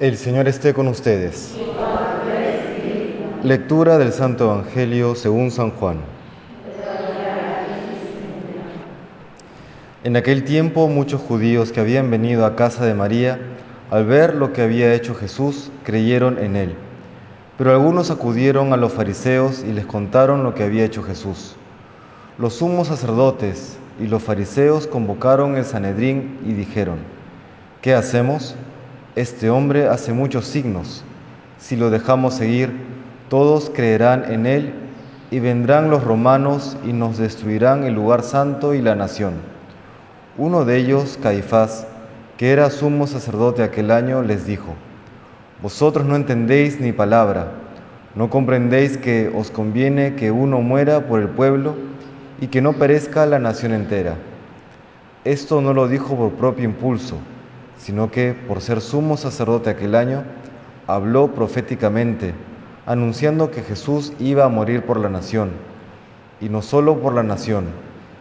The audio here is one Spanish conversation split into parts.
El Señor esté con ustedes. Lectura del Santo Evangelio según San Juan. En aquel tiempo muchos judíos que habían venido a casa de María, al ver lo que había hecho Jesús, creyeron en él. Pero algunos acudieron a los fariseos y les contaron lo que había hecho Jesús. Los sumos sacerdotes y los fariseos convocaron el Sanedrín y dijeron, ¿qué hacemos? Este hombre hace muchos signos. Si lo dejamos seguir, todos creerán en él y vendrán los romanos y nos destruirán el lugar santo y la nación. Uno de ellos, Caifás, que era sumo sacerdote aquel año, les dijo, Vosotros no entendéis ni palabra, no comprendéis que os conviene que uno muera por el pueblo y que no perezca la nación entera. Esto no lo dijo por propio impulso, sino que por ser sumo sacerdote aquel año, habló proféticamente, anunciando que Jesús iba a morir por la nación, y no solo por la nación,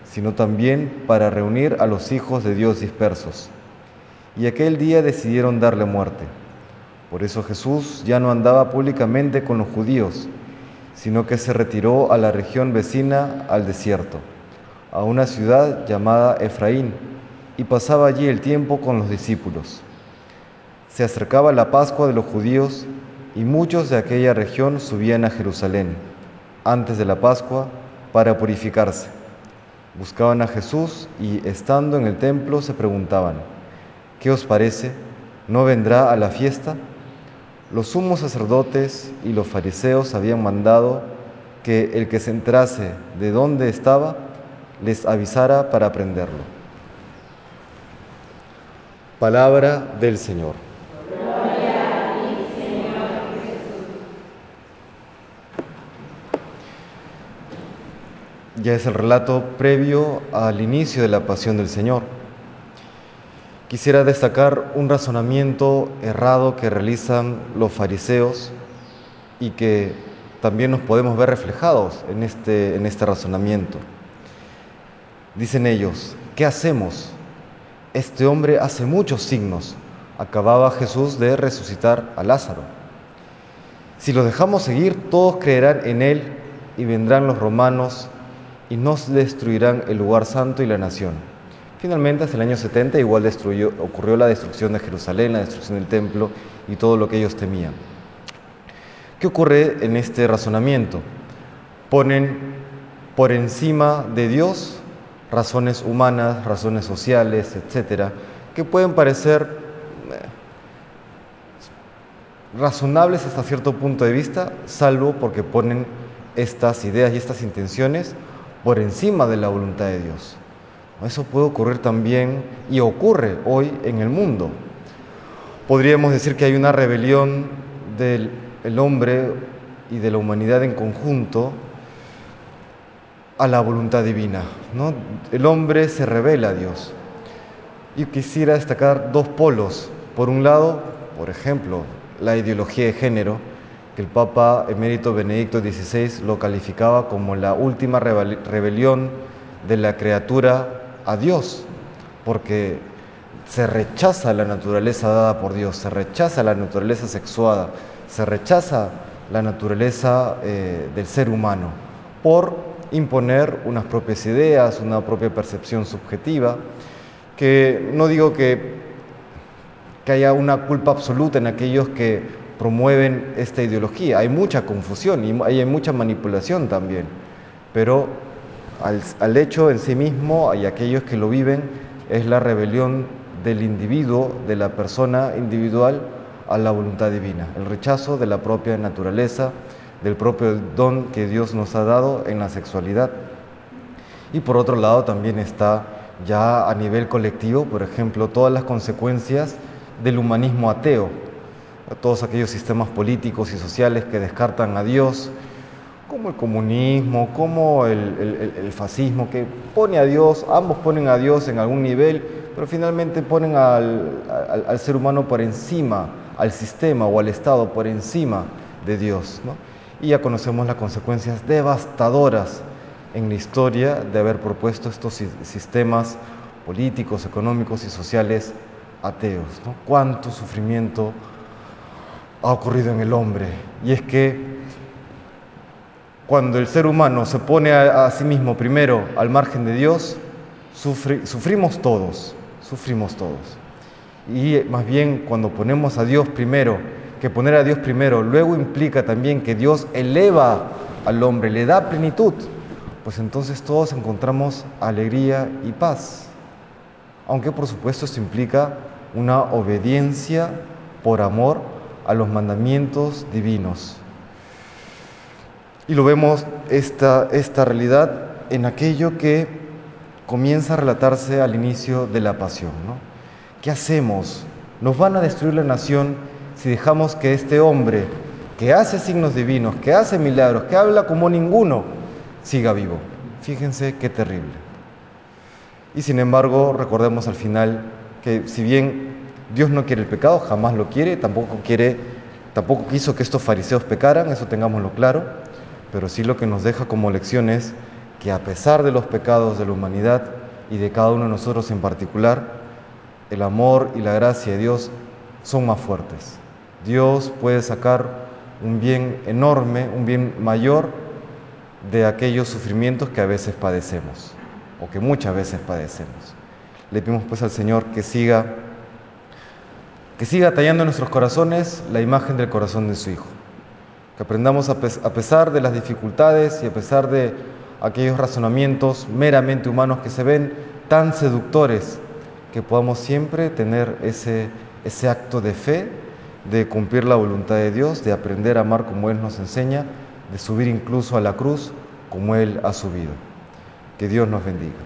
sino también para reunir a los hijos de Dios dispersos. Y aquel día decidieron darle muerte. Por eso Jesús ya no andaba públicamente con los judíos, sino que se retiró a la región vecina al desierto, a una ciudad llamada Efraín, y pasaba allí el tiempo con los discípulos. Se acercaba la Pascua de los judíos y muchos de aquella región subían a Jerusalén antes de la Pascua para purificarse. Buscaban a Jesús y estando en el templo se preguntaban, ¿qué os parece? ¿No vendrá a la fiesta? Los sumos sacerdotes y los fariseos habían mandado que el que se entrase de dónde estaba les avisara para prenderlo. Palabra del Señor. Ya es el relato previo al inicio de la pasión del Señor. Quisiera destacar un razonamiento errado que realizan los fariseos y que también nos podemos ver reflejados en este, en este razonamiento. Dicen ellos, ¿qué hacemos? Este hombre hace muchos signos. Acababa Jesús de resucitar a Lázaro. Si lo dejamos seguir, todos creerán en él y vendrán los romanos y nos destruirán el lugar santo y la nación. Finalmente, hasta el año 70 igual destruyó, ocurrió la destrucción de Jerusalén, la destrucción del templo y todo lo que ellos temían. ¿Qué ocurre en este razonamiento? Ponen por encima de Dios razones humanas, razones sociales, etcétera, que pueden parecer eh, razonables hasta cierto punto de vista, salvo porque ponen estas ideas y estas intenciones por encima de la voluntad de Dios. Eso puede ocurrir también y ocurre hoy en el mundo. Podríamos decir que hay una rebelión del hombre y de la humanidad en conjunto a la voluntad divina. ¿no? El hombre se revela a Dios. Y quisiera destacar dos polos. Por un lado, por ejemplo, la ideología de género, que el Papa emérito Benedicto XVI lo calificaba como la última rebelión de la criatura a Dios, porque se rechaza la naturaleza dada por Dios, se rechaza la naturaleza sexuada, se rechaza la naturaleza eh, del ser humano por imponer unas propias ideas, una propia percepción subjetiva, que no digo que, que haya una culpa absoluta en aquellos que promueven esta ideología, hay mucha confusión y hay mucha manipulación también, pero al, hecho en sí mismo y aquellos que lo viven es la rebelión del individuo, de la persona individual a la voluntad divina, el rechazo de la propia naturaleza, del propio don que Dios nos ha dado en la sexualidad. Y por otro lado también está ya a nivel colectivo, por ejemplo, todas las consecuencias del humanismo ateo, todos aquellos sistemas políticos y sociales que descartan a Dios, como el comunismo, como el, fascismo, que pone a Dios, ambos ponen a Dios en algún nivel, pero finalmente ponen al, ser humano por encima, al sistema o al Estado por encima de Dios. Y ya conocemos las consecuencias devastadoras en la historia de haber propuesto estos sistemas políticos, económicos y sociales ateos. ¿no? Cuánto sufrimiento ha ocurrido en el hombre. Y es que cuando el ser humano se pone a, sí mismo primero al margen de Dios, sufrimos todos, sufrimos todos. Y más bien cuando ponemos a Dios primero, que poner a Dios primero luego implica también que Dios eleva al hombre, le da plenitud, pues entonces todos encontramos alegría y paz. Aunque por supuesto esto implica una obediencia por amor a los mandamientos divinos. Y lo vemos esta, esta realidad en aquello que comienza a relatarse al inicio de la pasión. ¿no? ¿Qué hacemos? ¿Nos van a destruir la nación si dejamos que este hombre que hace signos divinos, que hace milagros, que habla como ninguno, siga vivo? Fíjense qué terrible. Y sin embargo, recordemos al final que si bien Dios no quiere el pecado, jamás lo quiere, tampoco quiere, tampoco quiso que estos fariseos pecaran, eso tengámoslo claro pero sí lo que nos deja como lección es que a pesar de los pecados de la humanidad y de cada uno de nosotros en particular, el amor y la gracia de Dios son más fuertes. Dios puede sacar un bien enorme, un bien mayor de aquellos sufrimientos que a veces padecemos o que muchas veces padecemos. Le pedimos pues al Señor que siga que siga tallando en nuestros corazones la imagen del corazón de su Hijo que aprendamos a, pesar de las dificultades y a pesar de aquellos razonamientos meramente humanos que se ven tan seductores, que podamos siempre tener ese, ese acto de fe, de cumplir la voluntad de Dios, de aprender a amar como Él nos enseña, de subir incluso a la cruz como Él ha subido. Que Dios nos bendiga.